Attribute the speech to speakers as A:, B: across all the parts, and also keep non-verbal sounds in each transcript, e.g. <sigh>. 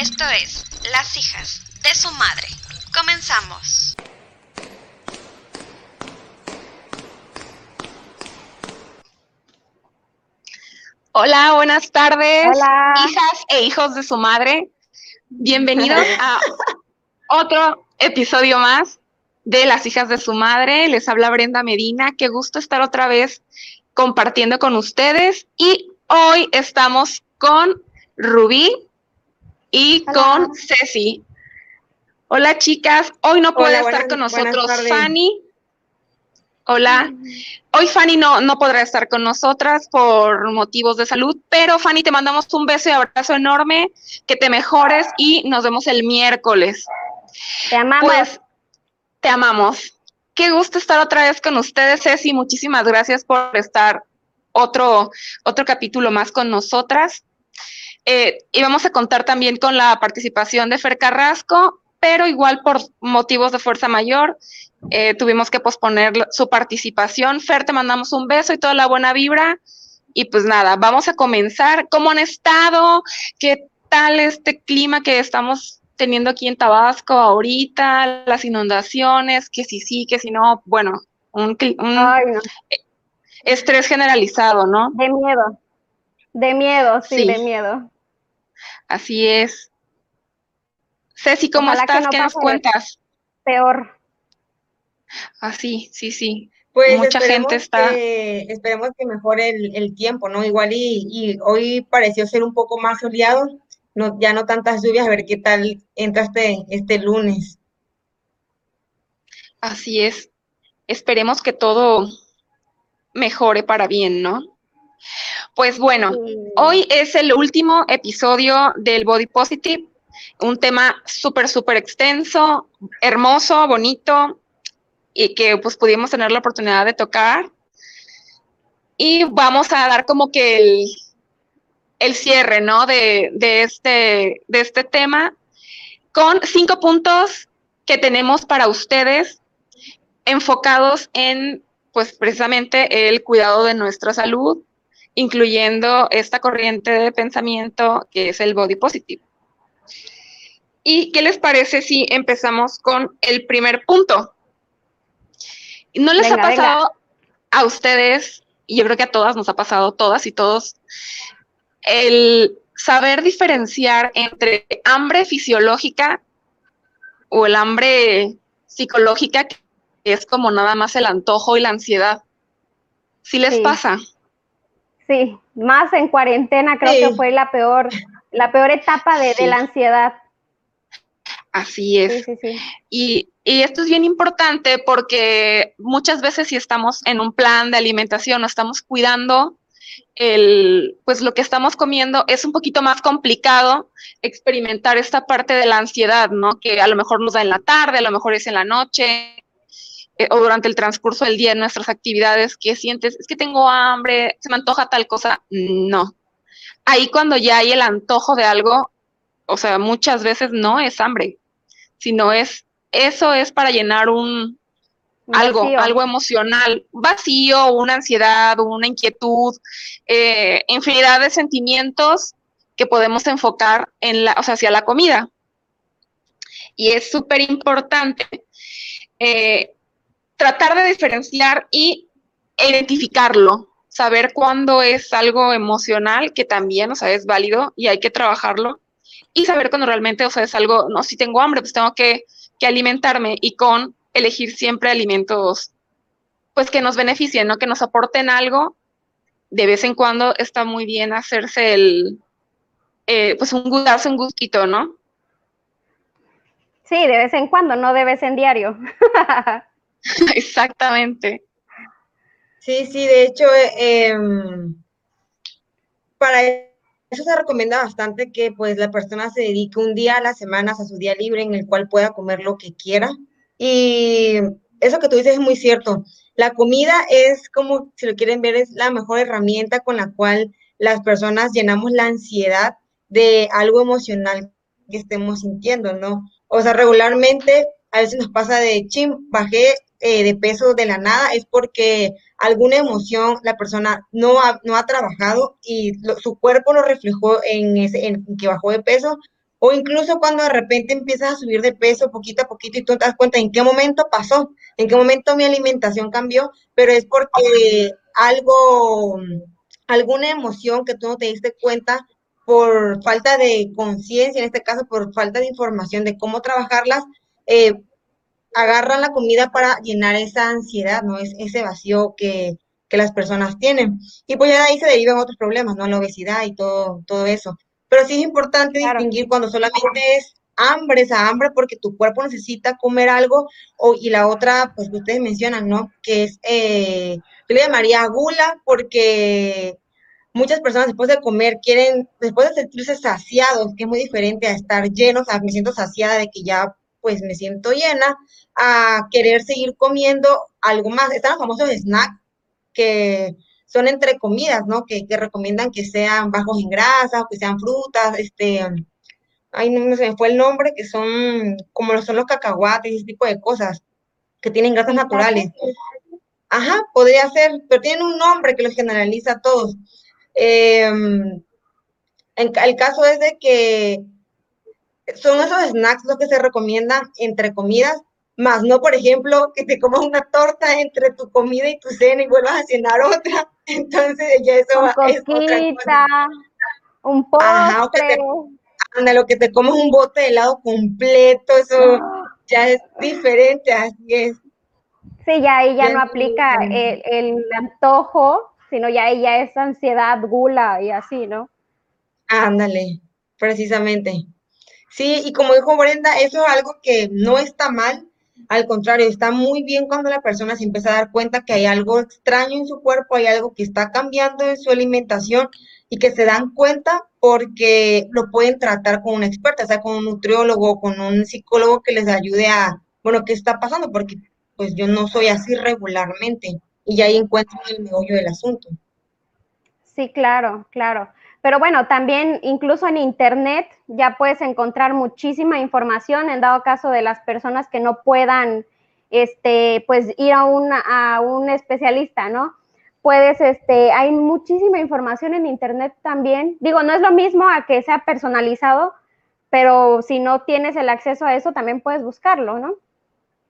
A: Esto es Las hijas de su madre. Comenzamos.
B: Hola, buenas tardes,
C: Hola.
B: hijas e hijos de su madre. Bienvenidos <laughs> a otro episodio más de Las hijas de su madre. Les habla Brenda Medina. Qué gusto estar otra vez compartiendo con ustedes. Y hoy estamos con Rubí y
C: Hola.
B: con Ceci. Hola, chicas. Hoy no puede
D: Hola,
B: estar
D: buenas-
B: con nosotros. Fanny. Hola. Hoy Fanny no, no podrá estar con nosotras por motivos de salud, pero Fanny te mandamos un beso y abrazo enorme, que te mejores y nos vemos el miércoles.
C: Te amamos.
B: Pues te amamos. Qué gusto estar otra vez con ustedes, Ceci. Muchísimas gracias por estar otro, otro capítulo más con nosotras. Eh, y vamos a contar también con la participación de Fer Carrasco, pero igual por motivos de fuerza mayor eh, tuvimos que posponer su participación. Fer, te mandamos un beso y toda la buena vibra. Y pues nada, vamos a comenzar. ¿Cómo han estado? ¿Qué tal este clima que estamos teniendo aquí en Tabasco ahorita? Las inundaciones, que si sí, que si no. Bueno, un, un
C: Ay, no.
B: estrés generalizado, ¿no?
C: De miedo. De miedo, sí,
B: Sí.
C: de miedo.
B: Así es. Ceci, ¿cómo
C: Ojalá
B: estás?
C: no
B: ¿Qué nos cuentas?
C: Peor.
B: Así, sí, sí.
D: Pues
B: Mucha gente está-
D: que, esperemos que mejore el, el tiempo, ¿no? Igual y, y hoy pareció ser un poco más soleado, no, ya no tantas lluvias, a ver qué tal entra este, este lunes.
B: Así es. Esperemos que todo mejore para bien, ¿no? Pues bueno, hoy es el último episodio del Body Positive, un tema súper, súper extenso, hermoso, bonito, y que pues pudimos tener la oportunidad de tocar. Y vamos a dar como que el, el cierre, ¿no? De, de este, de este tema con cinco puntos que tenemos para ustedes enfocados en, pues precisamente el cuidado de nuestra salud, incluyendo esta corriente de pensamiento que es el body positive. ¿Y qué les parece si empezamos con el primer punto? ¿No les
C: Venga,
B: ha
C: venga.
B: pasado a ustedes, y yo creo que a todas nos ha pasado, todas y todos, el saber diferenciar entre hambre fisiológica o el hambre psicológica, que es como nada más el antojo y la ansiedad? ¿Sí les
C: Sí.
B: pasa?
C: Sí, más en cuarentena creo
D: Sí.
C: que fue la peor, la peor etapa de, la ansiedad.
B: Así es.
C: Sí.
B: Y, y esto es bien importante porque muchas veces si estamos en un plan de alimentación o estamos cuidando el, pues lo que estamos comiendo, es un poquito más complicado experimentar esta parte de la ansiedad, ¿no? Que a lo mejor nos da en la tarde, a lo mejor es en la noche eh, o durante el transcurso del día en nuestras actividades que sientes, es que tengo hambre, se me antoja tal cosa. No. Ahí cuando ya hay el antojo de algo, o sea, muchas veces no es hambre, sino es, eso es para llenar un, algo,
C: vacío.
B: algo emocional, vacío, una ansiedad, una inquietud, eh, infinidad de sentimientos que podemos enfocar en la, o sea, hacia la comida. Y es súper importante eh, tratar de diferenciar y identificarlo, saber cuándo es algo emocional, que también, o sea, es válido y hay que trabajarlo, y saber cuando realmente, o sea, es algo, no, si tengo hambre, pues tengo que, que alimentarme y con elegir siempre alimentos, pues que nos beneficien, ¿no? Que nos aporten algo. De vez en cuando está muy bien hacerse el, eh, pues un, gu- darse un gustito, ¿no?
C: Sí, de vez en cuando, no de vez en diario. <laughs> <laughs>
B: Exactamente.
D: Sí, sí, de hecho, em, para eso se recomienda bastante que pues la persona se dedique un día a la semana a su día libre en el cual pueda comer lo que quiera. Y eso que tú dices es muy cierto. La comida es como, si lo quieren ver, es la mejor herramienta con la cual las personas llenamos la ansiedad de algo emocional que estemos sintiendo, ¿no? O sea, regularmente a veces nos pasa de, chim, bajé eh, de peso de la nada es porque alguna emoción la persona no ha, no ha trabajado y su cuerpo lo reflejó en, ese, en que bajó de peso. O incluso cuando de repente empiezas a subir de peso poquito a poquito y tú te das cuenta en qué momento pasó, en qué momento mi alimentación cambió, pero es porque algo, alguna emoción que tú no te diste cuenta por falta de conciencia, en este caso por falta de información de cómo trabajarlas, eh, agarran la comida para llenar esa ansiedad, ¿no? Es ese vacío que, que las personas tienen. Y pues ya de ahí se derivan otros problemas, ¿no? La obesidad y todo, todo eso. Pero sí es importante distinguir cuando solamente es hambre, esa hambre porque tu cuerpo necesita comer algo, o, y la otra, pues que ustedes mencionan, ¿no? Que es, eh, yo le llamaría gula, porque muchas personas después de comer quieren, después de sentirse saciados, que es muy diferente a estar llenos, a me siento saciada de que ya pues me siento llena, a querer seguir comiendo algo más. Están los famosos snacks que son entre comidas, ¿no? Que, recomiendan que sean bajos en grasa, o que sean frutas, este, ay, no se me fue el nombre, que son como son los cacahuates, ese tipo de cosas, que tienen grasas naturales. Ajá, podría ser, pero tienen un nombre que los generaliza a todos. Em, el caso es de que son esos snacks los que se recomiendan entre comidas más no, por ejemplo, que te comas una torta entre tu comida y tu cena y vuelvas a cenar otra. <laughs> Entonces ya eso va, es otra
C: Un postre. Ajá, o que te,
D: anda, lo que te comas un bote de helado completo, eso <gasps> ya es diferente, así es.
C: Sí, ya ahí ya, no aplica el, el, antojo, sino ya ahí ya es ansiedad, gula y así, ¿no?
D: Ándale, precisamente. Sí, y como dijo Brenda, eso es algo que no está mal, al contrario, está muy bien cuando la persona se empieza a dar cuenta que hay algo extraño en su cuerpo, hay algo que está cambiando en su alimentación y que se dan cuenta porque lo pueden tratar con un experta, o sea, con un nutriólogo, con un psicólogo que les ayude a, bueno, ¿qué está pasando? Porque pues yo no soy así regularmente y ahí encuentran el meollo del asunto.
C: Sí, claro, claro. Pero bueno, también incluso en Internet ya puedes encontrar muchísima información en dado caso de las personas que no puedan, este, pues ir a, a un especialista, ¿no? Puedes, este, hay muchísima información en Internet también. Digo, no es lo mismo a que sea personalizado, pero si no tienes el acceso a eso, también puedes buscarlo, ¿no?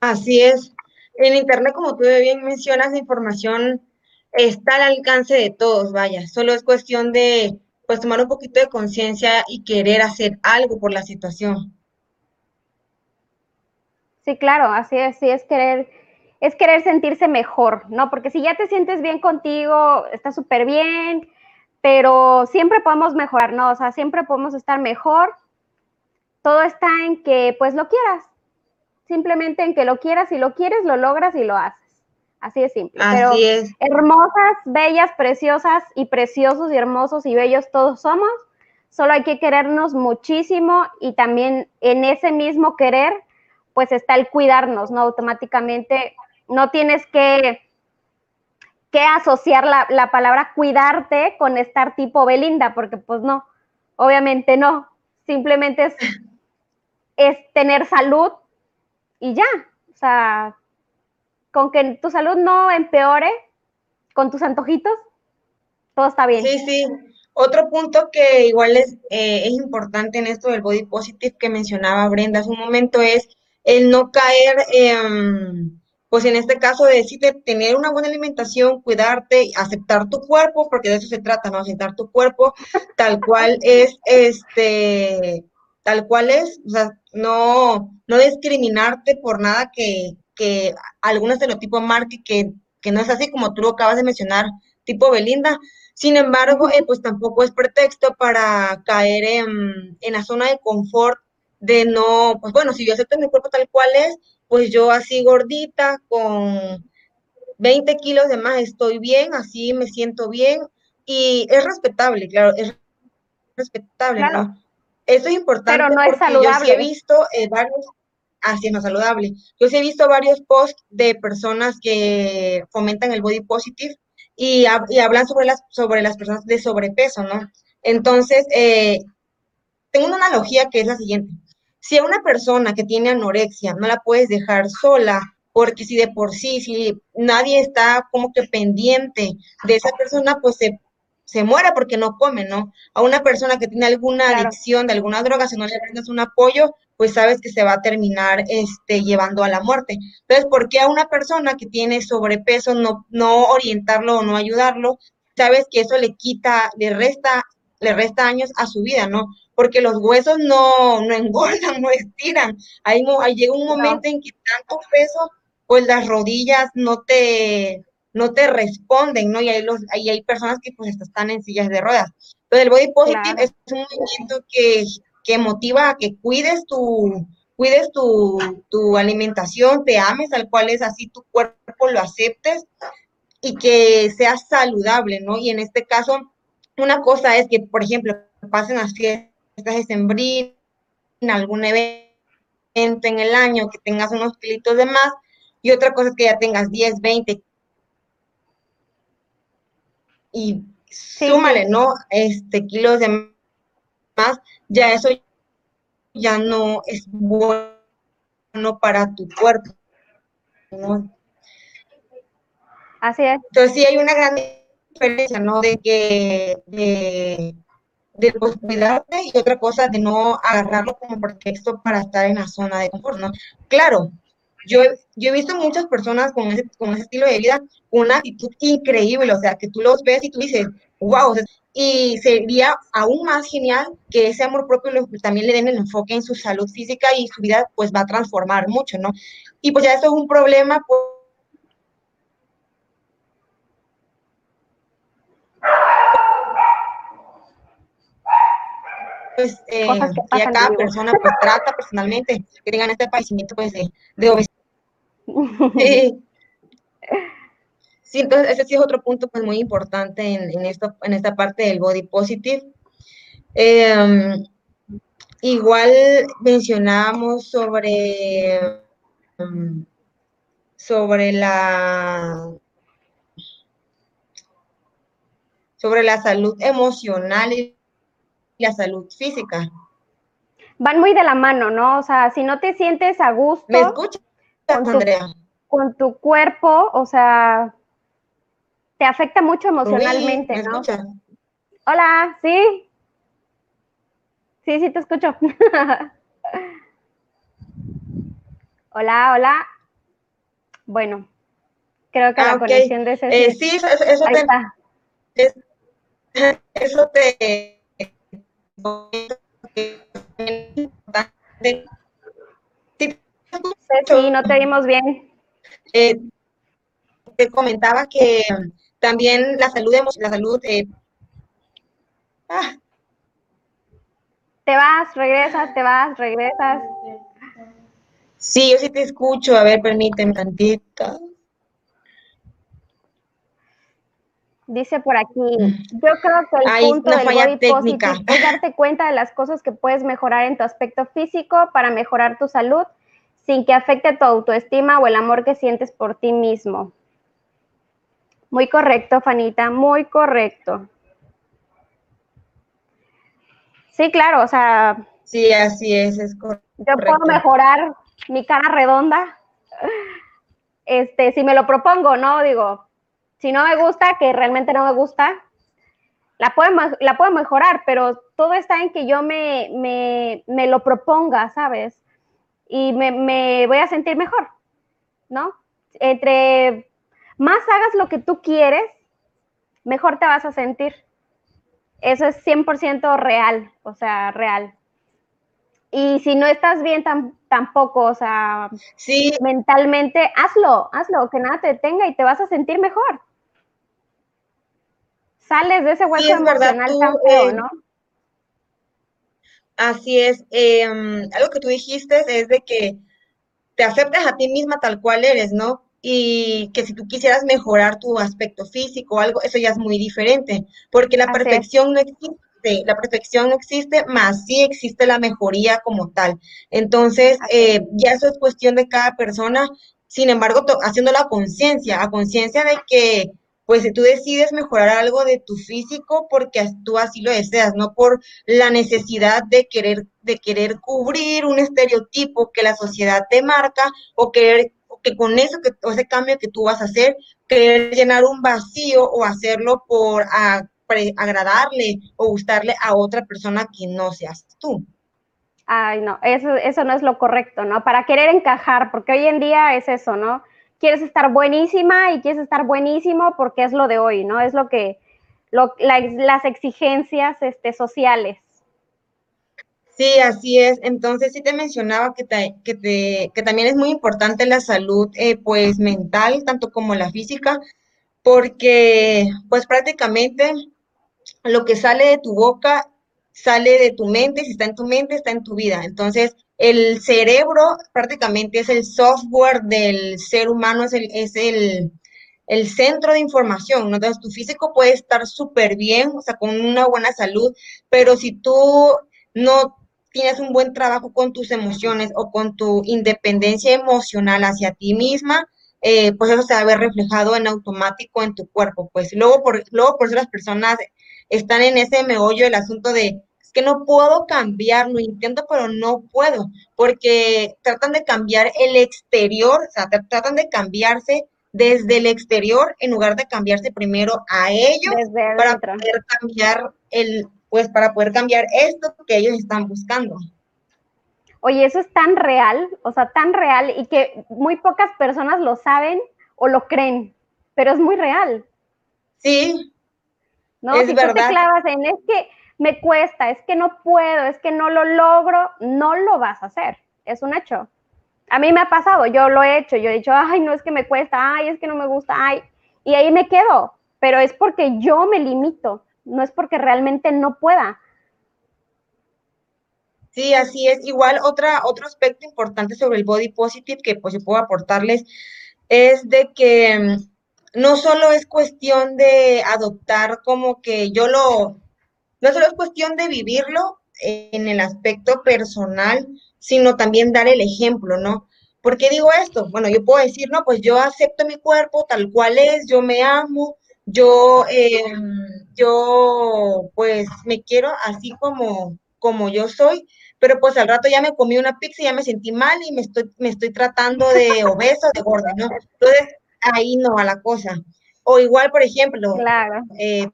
D: Así es. En Internet, como tú bien mencionas, la información está al alcance de todos, vaya. Solo es cuestión de pues tomar un poquito de conciencia y querer hacer algo por la situación.
C: Sí, claro, así es, sí es querer, es querer sentirse mejor, ¿no? Porque si ya te sientes bien contigo, está súper bien, pero siempre podemos mejorar, ¿no? O sea, siempre podemos estar mejor. Todo está en que, pues, lo quieras. Simplemente en que lo quieras, y lo quieres, lo logras y lo haces. Así de simple. Pero hermosas, bellas, preciosas y preciosos y hermosos y bellos todos somos. Solo hay que querernos muchísimo y también en ese mismo querer, pues está el cuidarnos, ¿no? Automáticamente no tienes que, que asociar la, la palabra cuidarte con estar tipo Belinda, porque pues no, obviamente no. Simplemente es, <laughs> es tener salud y ya. O sea, con que tu salud no empeore con tus antojitos, todo está bien.
D: Sí, sí. Otro punto que igual es, eh, es importante en esto del body positive que mencionaba Brenda hace un momento es el no caer, pues en este caso de decir, tener una buena alimentación, cuidarte, aceptar tu cuerpo, porque de eso se trata, ¿no? Aceptar tu cuerpo tal cual <laughs> es, este, tal cual es, o sea, no, no discriminarte por nada que, que algún estereotipo marque que, que no es así como tú lo acabas de mencionar, tipo Belinda. Sin embargo, eh, pues tampoco es pretexto para caer en, en, la zona de confort de no, pues bueno, si yo acepto mi cuerpo tal cual es, pues yo así gordita, con 20 kilos de más estoy bien, así me siento bien y es respetable, claro, es respetable, ¿no? Eso es importante
C: Pero no es
D: saludable. yo sí he visto eh, varios, es más saludable. Yo sí he visto varios posts de personas que fomentan el body positive y, hablan sobre las, sobre las personas de sobrepeso, ¿no? Entonces, eh, tengo una analogía que es la siguiente. Si a una persona que tiene anorexia no la puedes dejar sola porque si de por sí, si nadie está como que pendiente de esa persona, pues se, se muere porque no come, ¿no? A una persona que tiene alguna adicción de alguna droga, si no le brindas un apoyo, pues sabes que se va a terminar este, llevando a la muerte. Entonces, ¿por qué a una persona que tiene sobrepeso no, no orientarlo o no ayudarlo? Sabes que eso le quita, le resta, le resta años a su vida, ¿no? Porque los huesos no, no engordan, <laughs> no estiran. Ahí, ahí llega un momento en que tanto peso pues las rodillas no te, no te responden, ¿no? Y hay, los, ahí hay personas que pues están en sillas de ruedas. Entonces el body positive es un movimiento que, que, motiva a que cuides tu, cuides tu, tu, alimentación, te ames al cual es así, tu cuerpo lo aceptes y que seas saludable, ¿no? Y en este caso, una cosa es que, por ejemplo, pasen las fiestas de sembrín, en algún evento en el año, que tengas unos kilitos de más, y otra cosa es que ya tengas 10, 20 y súmale, ¿no? Este kilos de más, ya eso ya no es bueno para tu cuerpo. ¿no?
C: Así es.
D: Entonces sí hay una gran diferencia, ¿no? De que de, de pues, cuidarte y otra cosa de no agarrarlo como pretexto para estar en la zona de confort, ¿no? Claro, yo, yo he visto muchas personas con ese, con ese estilo de vida, una actitud increíble, o sea, que tú los ves y tú dices, wow, y sería aún más genial que ese amor propio también le den el enfoque en su salud física y su vida pues va a transformar mucho, ¿no? Y pues ya eso es un problema, pues, pues eh, que, a cada persona pues trata personalmente que tengan este padecimiento pues de, de obesidad. <laughs> Sí, entonces ese sí es otro punto pues muy importante en, esto, en esta parte del body positive. Em, igual mencionábamos sobre, em, sobre la sobre la salud emocional y la salud física.
C: Van muy de la mano, ¿no? O sea, si no te sientes a gusto.
D: ¿Me escuchas, Andrea?
C: con tu cuerpo, o sea, te afecta mucho emocionalmente, ¿me ¿no? Hola, ¿sí? Sí, sí, te escucho. <laughs> hola, hola. Bueno, creo que la ah, conexión de ese...
D: Eh, sí, eso, eso te... eso te
C: Sí, no te vimos bien.
D: Eh, te comentaba que también la salud, la salud. Eh,
C: ah. Te vas, regresas, te vas, regresas.
D: Sí, yo sí te escucho. A ver, permíteme tantito.
C: Dice por aquí, yo creo que el punto del body técnica. es darte cuenta de las cosas que puedes mejorar en tu aspecto físico para mejorar tu salud sin que afecte tu autoestima o el amor que sientes por ti mismo. Muy correcto, Fanita, muy correcto. Sí, claro, o sea.
D: Sí, así es, es correcto.
C: Yo puedo mejorar mi cara redonda, este, si me lo propongo, ¿no? Digo, si no me gusta, que realmente no me gusta, la puedo, la puedo mejorar, pero todo está en que yo me, me, me lo proponga, ¿sabes? Y me, me, voy a sentir mejor, ¿no? Entre más hagas lo que tú quieres, mejor te vas a sentir. Eso es 100% real, o sea, real. Y si no estás bien tampoco, o sea,
D: sí.
C: mentalmente, hazlo, hazlo, que nada te detenga y te vas a sentir mejor sales de ese hueco emocional tan feo, ¿no?
D: Así es. Em, algo que tú dijiste es de que te aceptes a ti misma tal cual eres, ¿no? Y que si tú quisieras mejorar tu aspecto físico o algo, eso ya es muy diferente, porque la perfección no existe, la perfección no existe, más sí existe la mejoría como tal. Entonces, eh, ya eso es cuestión de cada persona, sin embargo, haciendo la conciencia, a conciencia de que pues tú decides mejorar algo de tu físico porque tú así lo deseas, no por la necesidad de querer, de querer cubrir un estereotipo que la sociedad te marca o querer, que con eso, que ese cambio que tú vas a hacer, querer llenar un vacío o hacerlo por agradarle o gustarle a otra persona que no seas tú.
C: Ay, no, eso, eso no es lo correcto, ¿no? Para querer encajar, porque hoy en día es eso, ¿no? Quieres estar buenísima y quieres estar buenísimo porque es lo de hoy, ¿no? Es lo que, las exigencias este, sociales.
D: Sí, así es. Entonces sí te mencionaba que, que también es muy importante la salud, eh, pues mental, tanto como la física, porque pues prácticamente lo que sale de tu boca sale de tu mente, si está en tu mente, está en tu vida. Entonces, el cerebro prácticamente es el software del ser humano, es el, es el, el centro de información. ¿no? Entonces, tu físico puede estar súper bien, o sea, con una buena salud, pero si tú no tienes un buen trabajo con tus emociones o con tu independencia emocional hacia ti misma, eh, pues eso se va a ver reflejado en automático en tu cuerpo. Pues luego por, luego por eso las personas están en ese meollo del asunto de es que no puedo cambiar, lo intento, pero no puedo, porque tratan de cambiar el exterior, o sea, tratan de cambiarse desde el exterior en lugar de cambiarse primero a ellos para poder cambiar el, pues para poder cambiar esto que ellos están buscando.
C: Oye, eso es tan real, o sea, tan real y que muy pocas personas lo saben o lo creen, pero es muy real.
D: Sí,
C: ¿no? si tú te clavas en es que me cuesta, es que no puedo, es que no lo logro, no lo vas a hacer. Es un hecho. A mí me ha pasado, yo lo he hecho, yo he dicho, ay, no es que me cuesta, ay, es que no me gusta, ay, y ahí me quedo, pero es porque yo me limito, no es porque realmente no pueda.
D: Sí, así es. Igual otra, otro aspecto importante sobre el body positive que pues puedo aportarles es de que mm, no solo es cuestión de adoptar como que yo lo, no solo es cuestión de vivirlo en el aspecto personal, sino también dar el ejemplo, ¿no? ¿Por qué digo esto? Bueno, yo puedo decir, no, pues yo acepto mi cuerpo tal cual es, yo me amo, yo, em, yo pues me quiero así como, como yo soy, pero pues al rato ya me comí una pizza y ya me sentí mal y me estoy, me estoy tratando de <laughs> obeso, de gorda, ¿no? Entonces, ahí no va la cosa. O igual, por ejemplo, eh,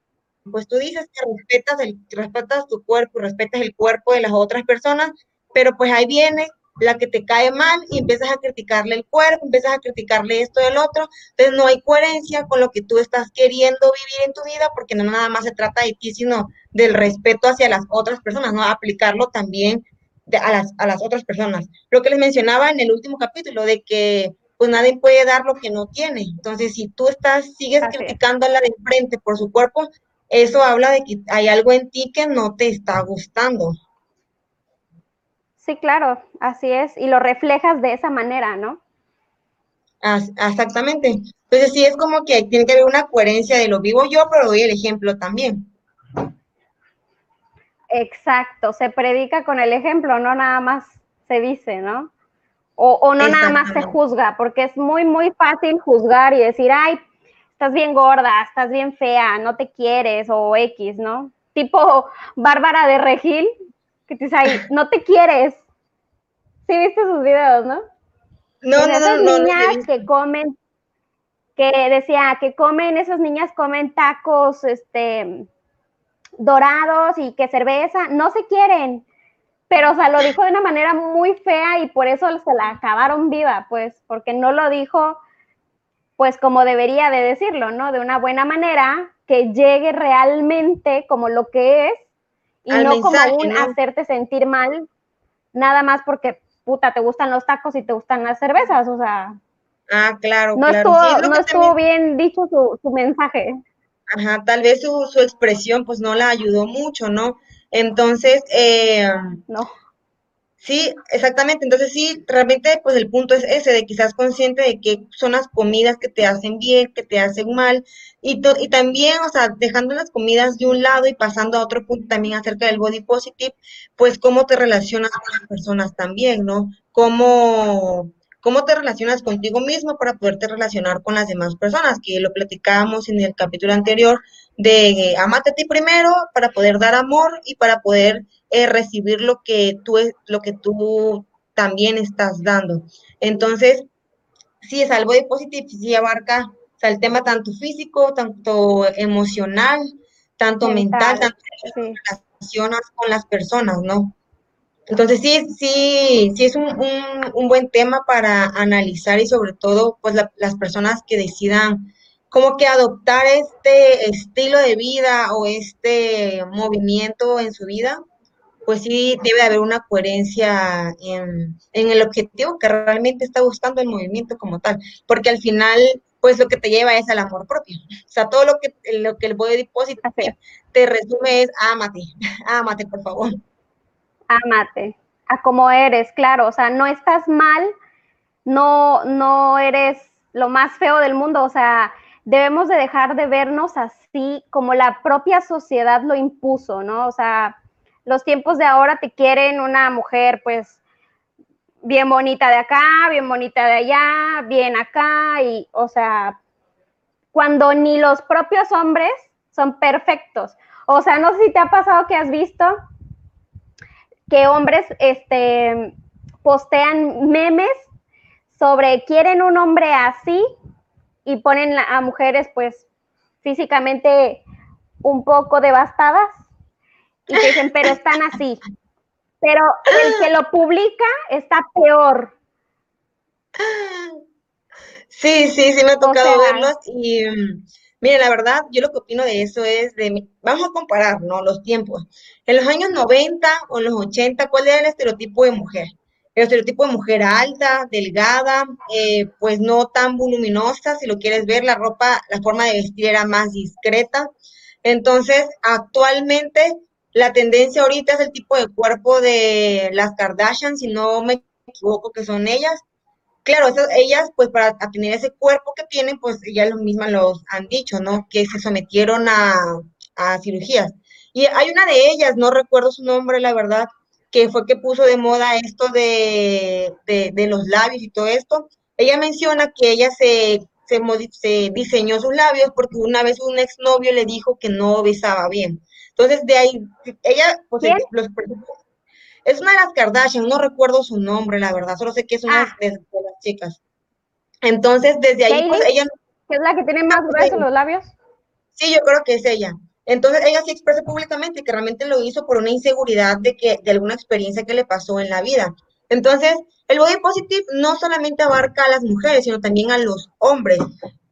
D: pues tú dices que respetas, el, respetas tu cuerpo, respetas el cuerpo de las otras personas, pero pues ahí viene la que te cae mal y empiezas a criticarle el cuerpo, empiezas a criticarle esto del otro, entonces no hay coherencia con lo que tú estás queriendo vivir en tu vida, porque no nada más se trata de ti, sino del respeto hacia las otras personas, ¿no? Aplicarlo también a, las, a las otras personas. Lo que les mencionaba en el último capítulo, de que pues nadie puede dar lo que no tiene. Entonces, si tú estás, sigues criticando a la de enfrente por su cuerpo, eso habla de que hay algo en ti que no te está gustando.
C: Sí, claro, así es, y lo reflejas de esa manera, ¿no?
D: exactamente. Entonces sí es como que tiene que haber una coherencia de lo vivo yo, pero doy el ejemplo también.
C: Exacto, se predica con el ejemplo, no nada más se dice, ¿no? O, no nada más se juzga, porque es muy, muy fácil juzgar y decir, ay, estás bien gorda, estás bien fea, no te quieres, o X, ¿no? Tipo Bárbara de Regil, que te dice ahí, no te quieres. Sí, viste sus videos, ¿no?
D: No, no,
C: esas
D: no,
C: niñas que comen, que decía que comen, esas niñas comen tacos, este, dorados y que cerveza, no se quieren. Pero, o sea, lo dijo de una manera muy fea y por eso se la acabaron viva, pues, porque no lo dijo, pues, como debería de decirlo, ¿no? De una buena manera, que llegue realmente como lo que es y no como un hacerte sentir mal, nada más porque, puta, te gustan los tacos y te gustan las cervezas, o sea.
D: Ah, claro,
C: no
D: claro.
C: Estuvo, no estuvo bien dicho su, su mensaje.
D: Ajá, tal vez su, su expresión pues no la ayudó mucho, ¿no? Entonces, eh,
C: no.
D: Sí, exactamente. Entonces sí, realmente pues el punto es ese, de quizás consciente de que son las comidas que te hacen bien, que te hacen mal, y, y también, o sea, dejando las comidas de un lado y pasando a otro punto también acerca del body positive, pues cómo te relacionas con las personas también, ¿no? Cómo, cómo te relacionas contigo mismo para poderte relacionar con las demás personas, que lo platicábamos en el capítulo anterior de eh, amate a ti primero para poder dar amor y para poder eh, recibir lo que tú lo que tú también estás dando. Entonces, sí, es algo de positivo, sí abarca o sea, el tema tanto físico, tanto emocional, tanto mental, tanto relaciones con las personas, ¿no? Entonces sí, sí, sí es un, un, buen tema para analizar y sobre todo pues las personas que decidan como que adoptar este estilo de vida o este movimiento en su vida, pues sí debe haber una coherencia en, en, el objetivo que realmente está buscando el movimiento como tal, porque al final pues lo que te lleva es al amor propio. O sea, todo lo que, lo que el body deposit te resume es ámate, <laughs> ámate por favor.
C: Ámate, a como eres, claro, o sea, no estás mal, no, no eres lo más feo del mundo, o sea, debemos de dejar de vernos así como la propia sociedad lo impuso, ¿no? O sea, los tiempos de ahora te quieren una mujer, pues, bien bonita de acá, bien bonita de allá, bien acá, y, o sea, cuando ni los propios hombres son perfectos. O sea, no sé si te ha pasado que has visto que hombres este, postean memes sobre quieren un hombre así y ponen a mujeres pues físicamente un poco devastadas y dicen, pero están así. Pero el que lo publica está peor.
D: Sí, sí, sí me ha tocado verlos y mm, mire, la verdad, yo lo que opino de eso es de, vamos a comparar, ¿no? Los tiempos. En los años 90 o en los 80, ¿cuál era el estereotipo de mujer? El estereotipo de mujer alta, delgada, eh, pues no tan voluminosa, si lo quieres ver, la ropa, la forma de vestir era más discreta. Entonces, actualmente la tendencia ahorita es el tipo de cuerpo de las Kardashian, si no me equivoco que son ellas. Claro, ellas, pues para tener ese cuerpo que tienen, pues ellas mismas los han dicho, ¿no? Que se sometieron a, a cirugías. Y hay una de ellas, no recuerdo su nombre, la verdad, que fue que puso de moda esto de, de, los labios y todo esto. Ella menciona que ella se, se, se diseñó sus labios porque una vez un exnovio le dijo que no besaba bien. Entonces, de ahí, ella, pues, los, es una de las Kardashian, no recuerdo su nombre, la verdad, solo sé que es una ah. de, las chicas. Entonces, desde ahí, pues ella...
C: ¿Es la que tiene más ah, gruesos los labios?
D: Sí, yo creo que es ella. Entonces, ella sí expresa públicamente que realmente lo hizo por una inseguridad de que, de alguna experiencia que le pasó en la vida. Entonces, el body positive no solamente abarca a las mujeres, sino también a los hombres,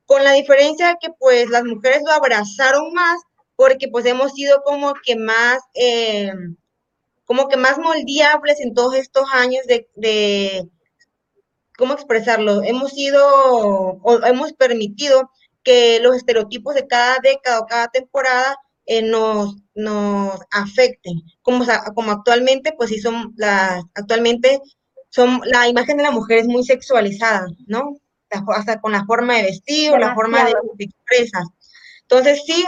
D: con la diferencia que pues las mujeres lo abrazaron más porque pues hemos sido como que más, eh, como que más moldeables en todos estos años de, de, ¿cómo expresarlo? Hemos sido, o hemos permitido que los estereotipos de cada década o cada temporada eh, nos, nos afecten, como, como actualmente, pues sí son las, actualmente son, la imagen de la mujer es muy sexualizada, ¿no? Hasta con la forma de vestir o la forma de, de expresar. Entonces sí,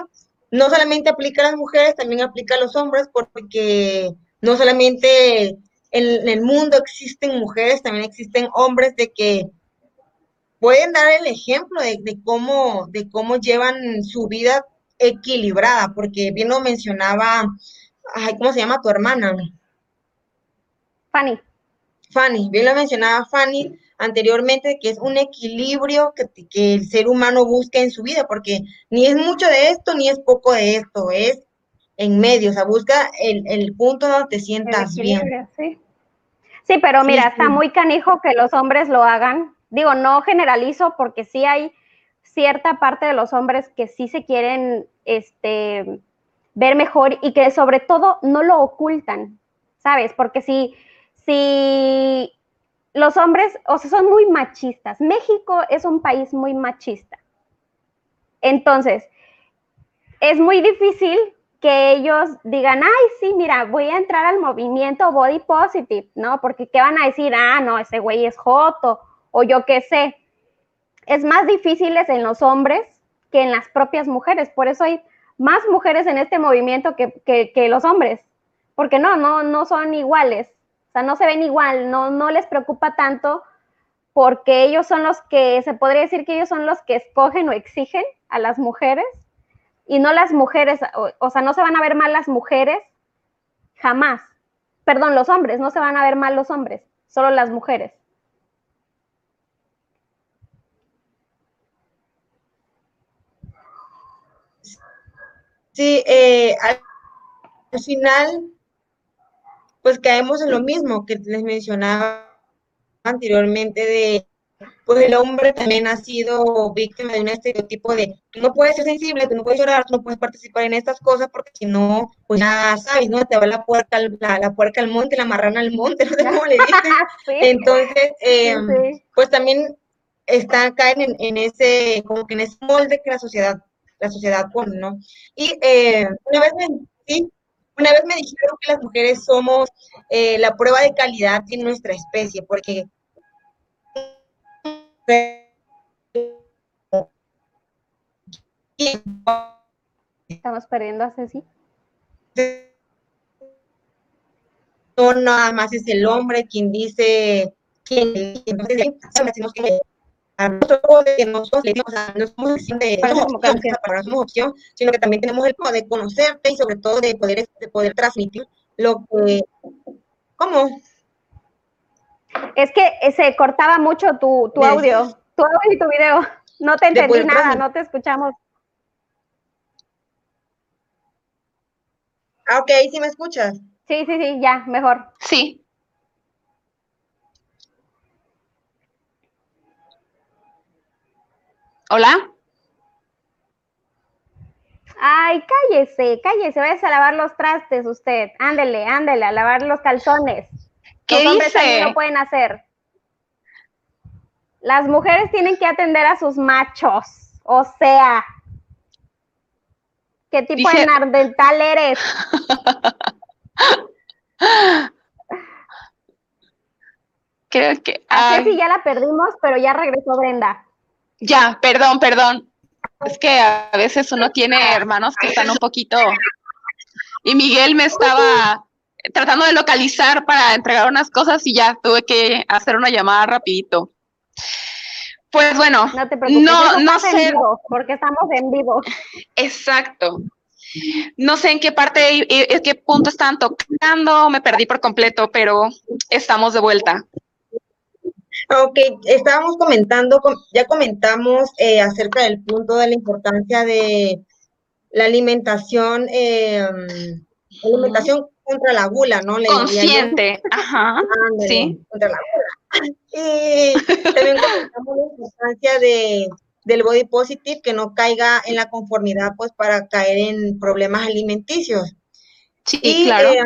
D: no solamente aplica a las mujeres, también aplica a los hombres, porque no solamente en, el mundo existen mujeres, también existen hombres de que pueden dar el ejemplo de, cómo, de cómo llevan su vida equilibrada, porque bien lo mencionaba, ¿cómo se llama tu hermana?
C: Fanny.
D: Fanny, bien lo mencionaba Fanny, anteriormente, que es un equilibrio que, que, el ser humano busca en su vida, porque ni es mucho de esto, ni es poco de esto, es en medio, o sea, busca el, el punto donde te sientas bien.
C: Sí. sí, pero mira, está muy canijo que los hombres lo hagan. Digo, no generalizo porque sí hay cierta parte de los hombres que sí se quieren este, ver mejor y que sobre todo no lo ocultan, ¿sabes? Porque si, si los hombres, o sea, son muy machistas. México es un país muy machista. Entonces, es muy difícil que ellos digan, ay, sí, mira, voy a entrar al movimiento body positive, ¿no? Porque ¿qué van a decir? Ah, no, ese güey es joto, o yo qué sé. Es más difícil en los hombres que en las propias mujeres. Por eso hay más mujeres en este movimiento que, que, los hombres. Porque no, no, no son iguales sea, no se ven igual, no, no les preocupa tanto porque ellos son los que, se podría decir que ellos son los que escogen o exigen a las mujeres y no las mujeres, o, sea, no se van a ver mal las mujeres jamás. Perdón, los hombres, no se van a ver mal los hombres, solo las mujeres.
D: Sí, eh, al, final, pues caemos en lo mismo que les mencionaba anteriormente de pues el hombre también ha sido víctima de un estereotipo de tú no puedes ser sensible, tú no puedes llorar, tú no puedes participar en estas cosas porque si no, pues ya sabes, ¿no? Te va la puerca, la, la puerca al monte, la marrana al monte, <laughs> no sé cómo le dicen. <laughs> Entonces, em, pues también está, caen en, en, ese, como que en ese molde que la sociedad, la sociedad pone, ¿no? Y eh, una vez me, sí, una vez me dijeron que las mujeres somos eh, la prueba de calidad en nuestra especie, porque
C: Estamos perdiendo a Ceci.
D: No nada más es el hombre quien dice quién entonces que a nosotros que nosotros le o sea, no somos opción de no somos opción, sino que también tenemos el poder de conocerte y sobre todo de poder, de poder transmitir lo que, ¿cómo?
C: Es que eh, se cortaba mucho tu, tu audio, tu audio y tu video. No te entendí nada, no te escuchamos.
D: Ah, ok, ¿sí me escuchas?
C: Sí, sí, sí, ya, mejor.
B: Sí. ¿Hola?
C: Ay, cállese, cállese, váyase a lavar los trastes usted. Ándele, ándele, a lavar los calzones.
B: ¿Qué
C: los hombres
B: dice?
C: lo pueden hacer. Las mujeres tienen que atender a sus machos. O sea, ¿qué tipo de nardental eres? <laughs>
B: Creo que.
C: A Ceci ya la perdimos, pero ya regresó Brenda.
B: Ya, perdón, perdón. Es que a veces uno tiene hermanos que están un poquito. Y Miguel me estaba tratando de localizar para entregar unas cosas y ya tuve que hacer una llamada rapidito. Pues bueno,
C: no, te preocupes,
B: no, no sé.
C: Vivo, porque estamos en vivo.
B: Exacto. No sé en qué parte, en qué punto están tocando, me perdí por completo, pero estamos de vuelta.
D: Ok, estábamos comentando, ya comentamos eh, acerca del punto de la importancia de la alimentación, eh, alimentación contra la gula, ¿no? Le
B: Consciente, ajá, sí.
D: Contra la gula. Y también comentamos la importancia de, del body positive, que no caiga en la conformidad, pues, para caer en problemas alimenticios.
B: Sí, claro. Eh,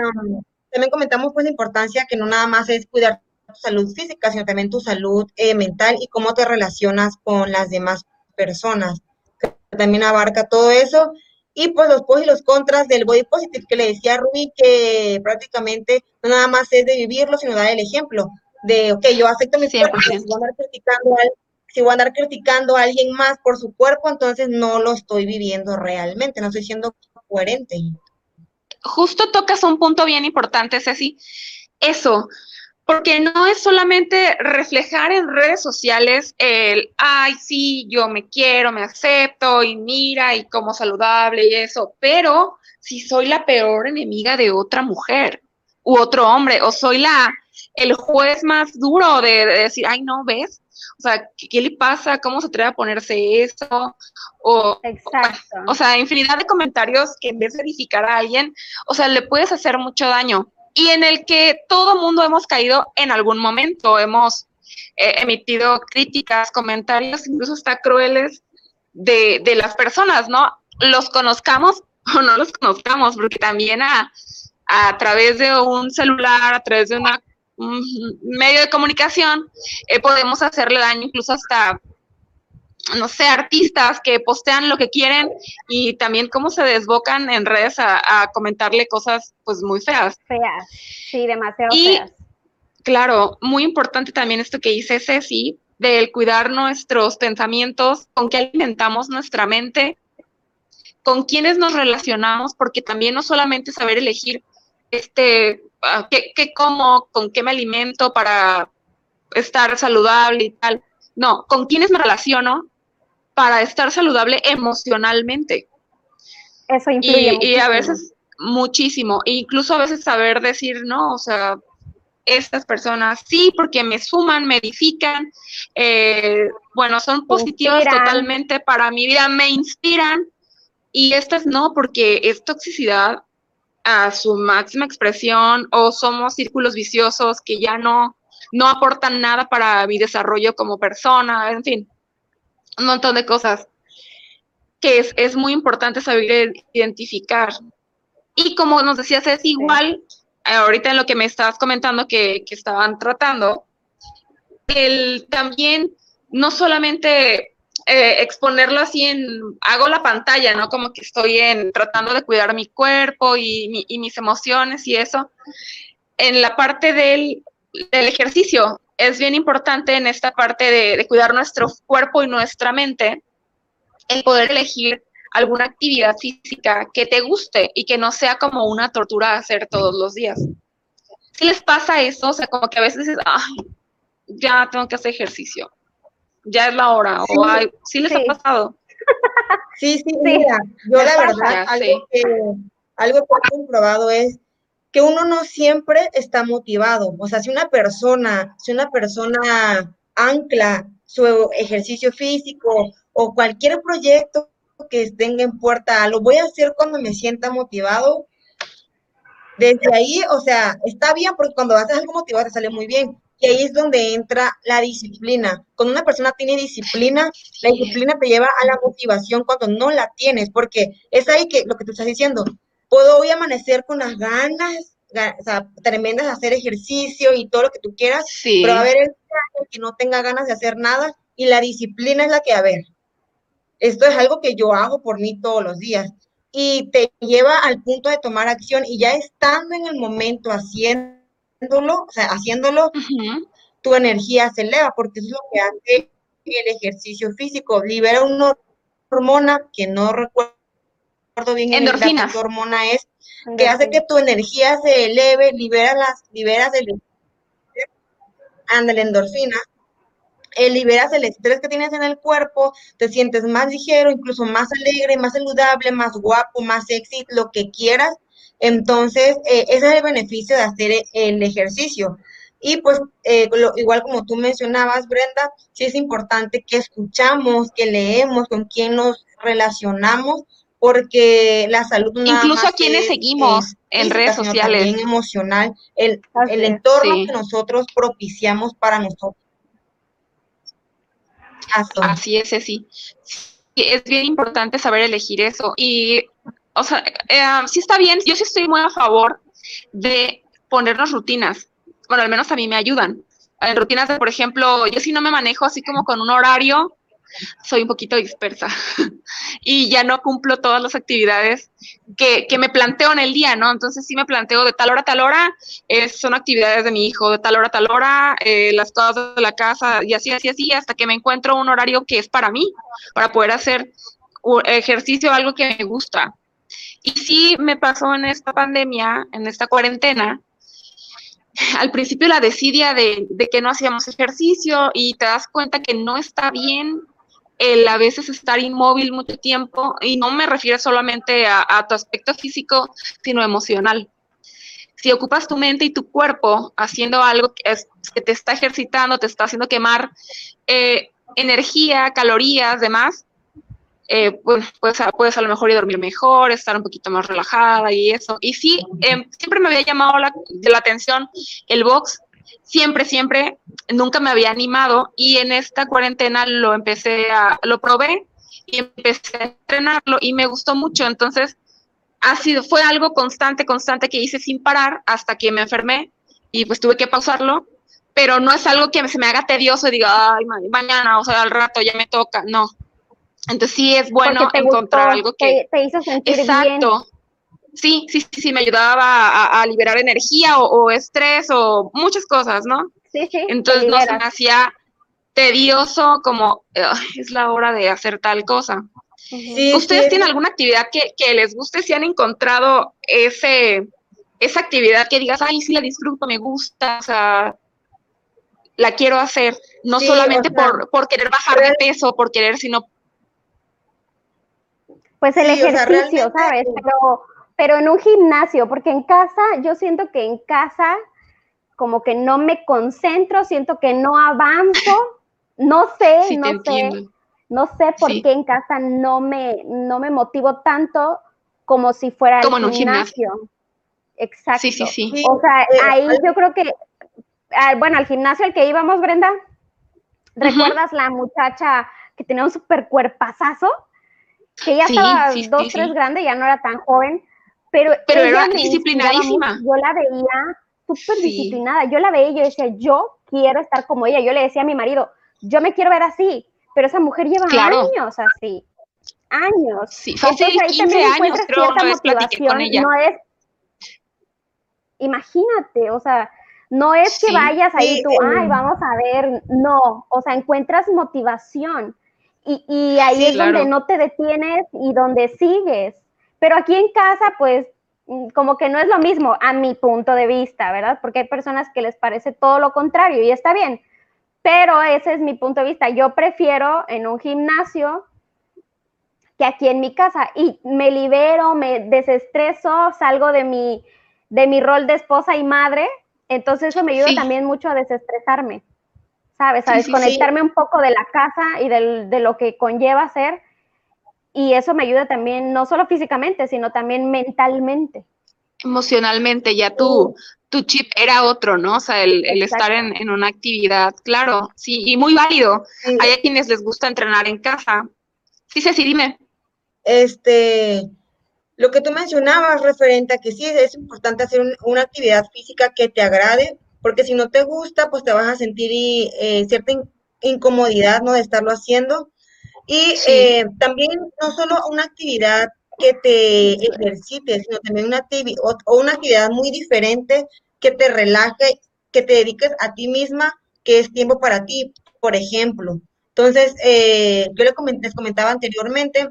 D: también comentamos, pues, la importancia que no nada más es cuidar tu salud física, sino también tu salud eh, mental y cómo te relacionas con las demás personas. También abarca todo eso y pues los pros y los contras del body positive, que le decía a Rubí que prácticamente no nada más es de vivirlo, sino dar el ejemplo de, ok, yo acepto mi cuerpo, si voy, a andar criticando a, si voy a andar criticando a alguien más por su cuerpo, entonces no lo estoy viviendo realmente, no estoy siendo coherente.
B: Justo tocas un punto bien importante, Ceci. Eso, porque no es solamente reflejar en redes sociales el, ay, sí, yo me quiero, me acepto y mira y como saludable y eso, pero si soy la peor enemiga de otra mujer u otro hombre, o soy la el juez más duro de, decir, ay, no, ¿ves? O sea, ¿qué, le pasa? ¿Cómo se atreve a ponerse eso? O,
C: Exacto.
B: O, o sea, infinidad de comentarios que en vez de edificar a alguien, o sea, le puedes hacer mucho daño y en el que todo mundo hemos caído en algún momento, hemos eh, emitido críticas, comentarios, incluso hasta crueles de, de, las personas, ¿no? Los conozcamos <laughs> o no los conozcamos, porque también a, a través de un celular, a través de un medio de comunicación, eh, podemos hacerle daño incluso hasta no sé, artistas que postean lo que quieren y también cómo se desbocan en redes a, a comentarle cosas pues muy feas.
C: Feas, sí, demasiado
B: y,
C: feas.
B: Claro, muy importante también esto que dice Ceci, del cuidar nuestros pensamientos, con qué alimentamos nuestra mente, con quiénes nos relacionamos, porque también no solamente saber elegir este, uh, qué, qué como, con qué me alimento para estar saludable y tal, no, con quiénes me relaciono para estar saludable emocionalmente.
C: Eso influye.
B: Y, y, a veces muchísimo, e incluso a veces saber decir, no, o sea, estas personas sí, porque me suman, me edifican, eh, bueno, son positivas totalmente para mi vida, me inspiran, Y estas no, porque es toxicidad a su máxima expresión o somos círculos viciosos que ya no, no aportan nada para mi desarrollo como persona, en fin, un montón de cosas que es, es muy importante saber identificar. Y como nos decías, es igual, ahorita en lo que me estabas comentando que, que estaban tratando, el también no solamente eh, exponerlo así en, hago la pantalla, ¿no? Como que estoy en, tratando de cuidar mi cuerpo y, y mis emociones y eso. En la parte del, del, ejercicio, es bien importante en esta parte de, de cuidar nuestro cuerpo y nuestra mente, el poder elegir alguna actividad física que te guste y que no sea como una tortura hacer todos los días. Si les pasa eso, o sea, como que a veces dices, ay, ya tengo que hacer ejercicio, ya es la hora, sí, o ay, ¿sí les sí. ha pasado? <laughs>
D: Sí, sí, mira, yo la verdad, algo, que, algo que he comprobado es que uno no siempre está motivado, o sea, si una persona, si una persona ancla su ejercicio físico o cualquier proyecto que tenga en puerta, lo voy a hacer cuando me sienta motivado. Desde ahí, o sea, está bien porque cuando haces algo motivado te sale muy bien. Y ahí es donde entra la disciplina. Cuando una persona tiene disciplina, la disciplina te lleva a la motivación cuando no la tienes, porque es ahí que lo que tú estás diciendo, puedo hoy amanecer con las ganas, o sea, tremendas de hacer ejercicio y todo lo que tú quieras, sí. pero a ver el que no tenga ganas de hacer nada y la disciplina es la que, a ver, esto es algo que yo hago por mí todos los días y te lleva al punto de tomar acción y ya estando en el momento haciéndolo, o sea, haciéndolo, uh -huh. tu energía se eleva porque es lo que hace el ejercicio físico, libera una hormona que no recuerdo bien
B: endorfina.
D: hormona es, que hace que tu energía se eleve, libera las, liberas el, anda la endorfina, eh, liberas el estrés que tienes en el cuerpo, te sientes más ligero, incluso más alegre, más saludable, más guapo, más sexy, lo que quieras. Entonces, eh, ese es el beneficio de hacer el ejercicio. Y pues, eh, lo, igual como tú mencionabas, Brenda, sí es importante que escuchamos, que leemos, con quién nos relacionamos, porque la salud no
B: incluso a quienes es, seguimos es, en redes sociales
D: también emocional el, el entorno sí. que nosotros propiciamos para nosotros
B: Así es, sí. Es bien importante saber elegir eso. Y, o sea, eh, sí está bien, yo sí estoy muy a favor de ponernos rutinas. Bueno, al menos a mí me ayudan. En rutinas de, por ejemplo, yo si no me manejo así como con un horario, soy un poquito dispersa <laughs> y ya no cumplo todas las actividades que, que, me planteo en el día, ¿no? Entonces sí me planteo de tal hora a tal hora, eh, son actividades de mi hijo, de tal hora a tal hora, eh, las cosas de la casa y así, así, así, hasta que me encuentro un horario que es para mí, para poder hacer ejercicio, algo que me gusta. Y sí me pasó en esta pandemia, en esta cuarentena, al principio la desidia de, de, que no hacíamos ejercicio y te das cuenta que no está bien el a veces estar inmóvil mucho tiempo, y no me refiero solamente a, tu aspecto físico, sino emocional. Si ocupas tu mente y tu cuerpo haciendo algo que, es, que te está ejercitando, te está haciendo quemar eh, energía, calorías, demás, eh, puedes a lo mejor ir a dormir mejor, estar un poquito más relajada y eso. Y sí, eh, siempre me había llamado la, la atención el box, siempre, siempre, nunca me había animado y en esta cuarentena lo empecé a, lo probé y empecé a entrenarlo y me gustó mucho, entonces ha sido, fue algo constante, constante que hice sin parar hasta que me enfermé y pues tuve que pausarlo, pero no es algo que se me haga tedioso y diga, ay, mañana, o sea, al rato ya me toca, no. Entonces sí es bueno encontrar
C: gustó,
B: algo que...
C: Te, te hizo sentir
B: exacto,
C: bien
B: sí, sí, sí, sí, me ayudaba a, a liberar energía o, o, estrés o muchas cosas, ¿no?
C: Sí, sí.
B: Entonces no se me hacía tedioso como es la hora de hacer tal cosa. Sí, ¿Ustedes sí. tienen alguna actividad que, que, les guste? Si han encontrado ese, esa actividad que digas, ay, sí la disfruto, me gusta, o sea, la quiero hacer, no sí, solamente o sea, por, por querer bajar de peso, por querer, sino...
C: Pues el ejercicio, o sea, ¿sabes? Pero pero en un gimnasio, porque en casa, yo siento que en casa como que no me concentro, siento que no avanzo, no sé, <laughs>
B: sí,
C: no sé. No sé por qué en casa no me, no me motivo tanto como si fuera
B: como el gimnasio.
C: Exacto.
B: Sí, sí, sí.
C: O sea, ahí yo creo que, ah, bueno, al gimnasio al que íbamos, Brenda, ¿recuerdas la muchacha que tenía un super cuerpazazo? Que ya estaba dos, tres grande, ya no era tan joven, pero,
B: pero era disciplinadísima.
C: Yo la veía súper disciplinada. Yo la veía y yo decía, yo quiero estar como ella. Yo le decía a mi marido, yo me quiero ver así, pero esa mujer lleva años así. Años.
B: Sí, Entonces, 15 años creo, una vez platiqué con ella.
C: No es, imagínate, o sea, no es que vayas ahí tú, ay, vamos a ver, no, o sea, encuentras motivación y, y ahí es donde no te detienes y donde sigues. Pero aquí en casa, pues, mm, como que no es lo mismo a mi punto de vista, ¿verdad? Porque hay personas que les parece todo lo contrario y está bien. Pero ese es mi punto de vista. Yo prefiero en un gimnasio que aquí en mi casa y me libero, me desestreso, salgo de mi, de mi rol de esposa y madre. Entonces eso me ayuda también mucho a desestresarme, ¿sabes? A desconectarme un poco de la casa y de lo que conlleva ser y eso me ayuda también, no solo físicamente, sino también mentalmente.
B: Emocionalmente, ya tu, tu chip era otro, ¿no? O sea, el, estar en, una actividad, claro, sí, y muy válido. Hay a quienes les gusta entrenar en casa. Sí, Ceci, dime.
D: Este, lo que tú mencionabas referente a que sí es importante hacer una actividad física que te agrade, porque si no te gusta, pues te vas a sentir eh, cierta incomodidad, ¿no? De estarlo haciendo. Y eh, también no solo una actividad que te ejercites, sino también una, o, una actividad muy diferente que te relaje, que te dediques a ti misma, que es tiempo para ti, por ejemplo. Entonces, eh, yo les comentaba anteriormente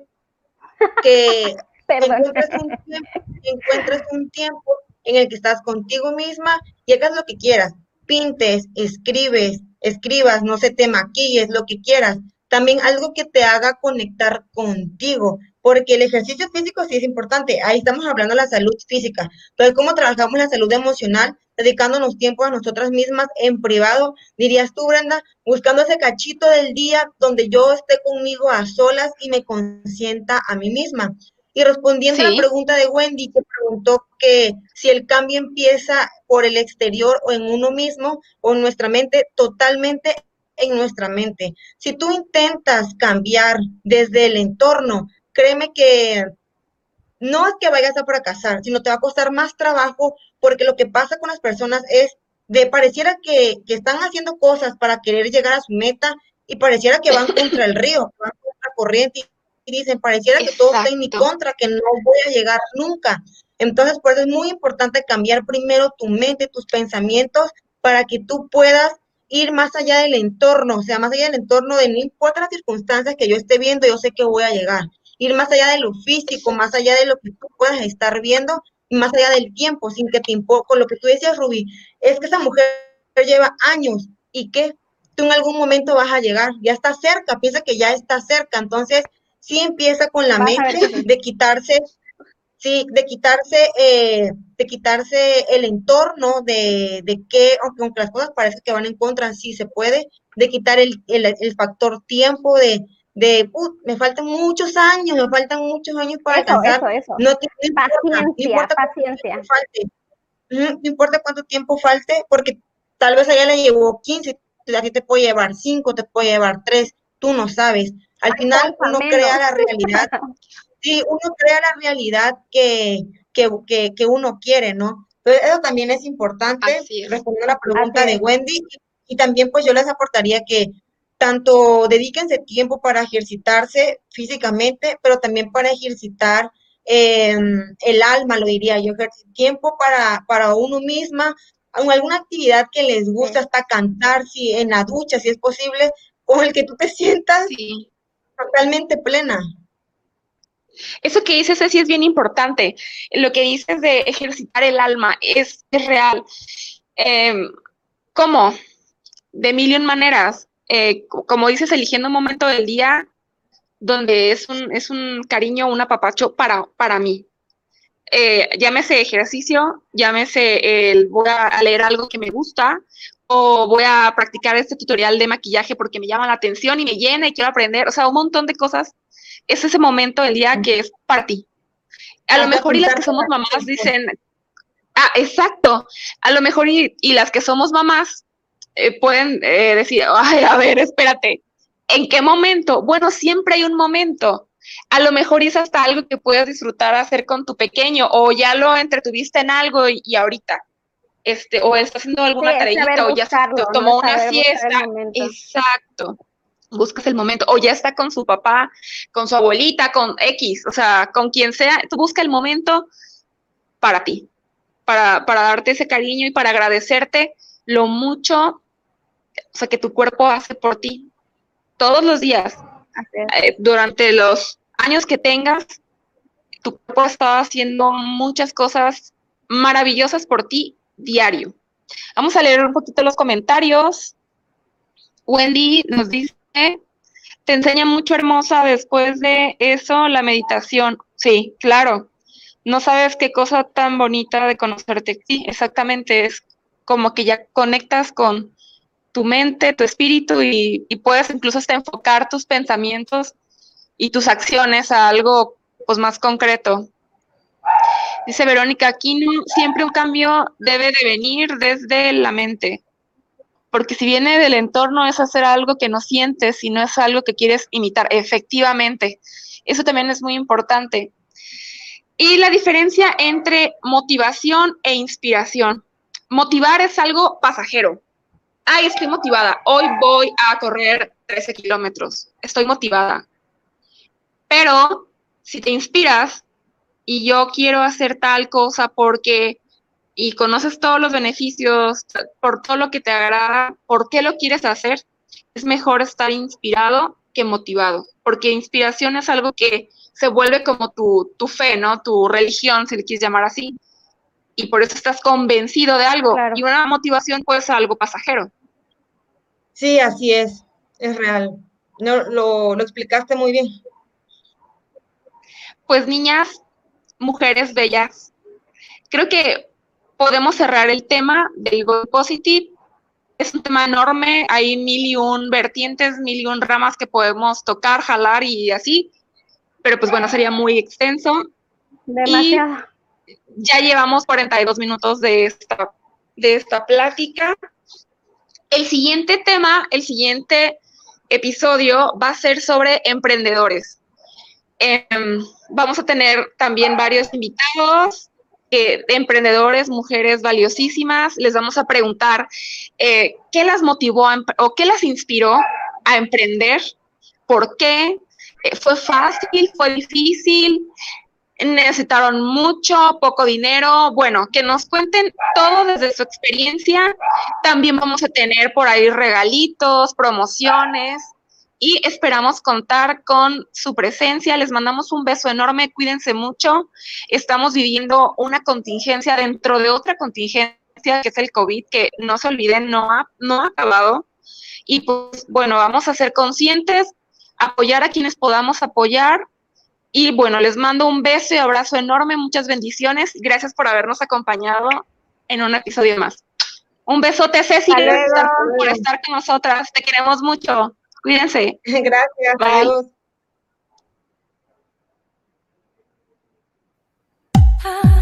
D: que <laughs> encuentres un, tiempo, encuentres un tiempo en el que estás contigo misma y hagas lo que quieras. Pintes, escribes, escribas, no sé, te maquilles, lo que quieras, también algo que te haga conectar contigo, porque el ejercicio físico sí es importante, ahí estamos hablando de la salud física, pero cómo trabajamos la salud emocional, dedicándonos tiempo a nosotras mismas en privado, dirías tú, Brenda, buscando ese cachito del día donde yo esté conmigo a solas y me consienta a mí misma. Y respondiendo a la pregunta de Wendy, que preguntó que si el cambio empieza por el exterior o en uno mismo o en nuestra mente, totalmente en nuestra mente. Si tú intentas cambiar desde el entorno, créeme que no es que vayas a fracasar, sino te va a costar más trabajo porque lo que pasa con las personas es de pareciera que, están haciendo cosas para querer llegar a su meta y pareciera que van contra el río, van contra la corriente y dicen, pareciera que todo está en mi contra, que no voy a llegar nunca. Entonces, por eso es muy importante cambiar primero tu mente, tus pensamientos, para que tú puedas ir más allá del entorno, o sea, más allá del entorno de no importa las circunstancias que yo esté viendo, yo sé que voy a llegar. Ir más allá de lo físico, más allá de lo que tú puedas estar viendo y más allá del tiempo, sin que te imponga. Lo que tú decías, Rubí, es que esa mujer lleva años y que tú en algún momento vas a llegar, ya está cerca, piensa que ya está cerca. Entonces, sí empieza con la mente de quitarse sí, de quitarse, eh, de quitarse el entorno de, de que, aunque, aunque, las cosas parecen que van en contra, sí se puede, de quitar el, el, factor tiempo, de, de me faltan muchos años, me faltan muchos años para alcanzar.
C: No, importa, paciencia,
D: no Falte. No importa cuánto tiempo falte, porque tal vez a ella le llevó 15, a ti te puede llevar 5, te puede llevar 3, tú no sabes. Al final uno crea la realidad <laughs> sí, uno crea la realidad que, que, uno quiere, ¿no? Entonces, eso también es importante, respondiendo a la pregunta de Wendy. Y también, pues yo les aportaría que tanto dedíquense tiempo para ejercitarse físicamente, pero también para ejercitar em, el alma, lo diría yo, tiempo para, para uno misma, alguna actividad que les gusta, hasta cantar, si en la ducha, si es posible, con el que tú te sientas totalmente plena.
B: Eso que dices, sí es bien importante. Lo que dices de ejercitar el alma es, real. Em, ¿Cómo? De mil y maneras. Eh, como dices, eligiendo un momento del día donde es un, es un cariño, un apapacho para, para mí. eh, llámese ejercicio, llámese el voy a leer algo que me gusta, o voy a practicar este tutorial de maquillaje porque me llama la atención y me llena y quiero aprender, o sea, un montón de cosas. Es ese momento del día que es para ti. A lo mejor y las que somos mamás dicen, ah, exacto, a lo mejor y, las que somos mamás eh, pueden eh, decir, ay, a ver, espérate, ¿en qué momento? Bueno, siempre hay un momento. A lo mejor es hasta algo que puedes disfrutar hacer con tu pequeño o ya lo entretuviste en algo y ahorita este, o está haciendo alguna sí, o ya se tomó una siesta. Exacto. Buscas el momento, o ya está con su papá, con su abuelita, con X, o sea, con quien sea, tú busca el momento para ti, para, para darte ese cariño y para agradecerte lo mucho, o sea, que tu cuerpo hace por ti todos los días, eh, durante los años que tengas, tu cuerpo está haciendo muchas cosas maravillosas por ti diario. Vamos a leer un poquito los comentarios. Wendy nos dice, te enseña mucho hermosa después de eso la meditación. Sí, claro. No sabes qué cosa tan bonita de conocerte. Sí, exactamente. Es como que ya conectas con tu mente, tu espíritu y, puedes incluso hasta enfocar tus pensamientos y tus acciones a algo pues más concreto. Dice Verónica Aquino, siempre un cambio debe de venir desde la mente, porque si viene del entorno es hacer algo que no sientes y no es algo que quieres imitar, efectivamente. Eso también es muy importante. Y la diferencia entre motivación e inspiración. Motivar es algo pasajero. Ay, estoy motivada. Hoy voy a correr 13 kilómetros. Estoy motivada. Pero si te inspiras, y yo quiero hacer tal cosa porque y conoces todos los beneficios, por todo lo que te agrada, por qué lo quieres hacer, es mejor estar inspirado que motivado, porque inspiración es algo que se vuelve como tu, tu fe, ¿no? Tu religión, si le quieres llamar así, y por eso estás convencido de algo, y una motivación puede ser algo pasajero.
D: Sí, así es, es real. No, lo, lo explicaste muy bien.
B: Pues niñas, mujeres bellas. Creo que podemos cerrar el tema del Go Positive. Es un tema enorme, hay mil y un vertientes, mil y un ramas que podemos tocar, jalar y así, pero pues bueno, sería muy extenso. Demasiado. ya llevamos 42 minutos de esta, de esta plática. El siguiente tema, el siguiente episodio va a ser sobre emprendedores. Em, vamos a tener también varios invitados, eh, emprendedores, mujeres valiosísimas. Les vamos a preguntar eh, qué las motivó o qué las inspiró a emprender, por qué, eh, fue fácil, fue difícil, necesitaron mucho, poco dinero. Bueno, que nos cuenten todo desde su experiencia. También vamos a tener por ahí regalitos, promociones y esperamos contar con su presencia. Les mandamos un beso enorme, cuídense mucho. Estamos viviendo una contingencia dentro de otra contingencia que es el COVID, que no se olviden, no ha, no ha acabado. Y pues bueno, vamos a ser conscientes, apoyar a quienes podamos apoyar. Y bueno, les mando un beso y abrazo enorme, muchas bendiciones. Gracias por habernos acompañado en un episodio más. Un besote, Ceci, por estar con nosotras. Te queremos mucho. Cuídense. <laughs>
D: Gracias.
B: Bye. Ah.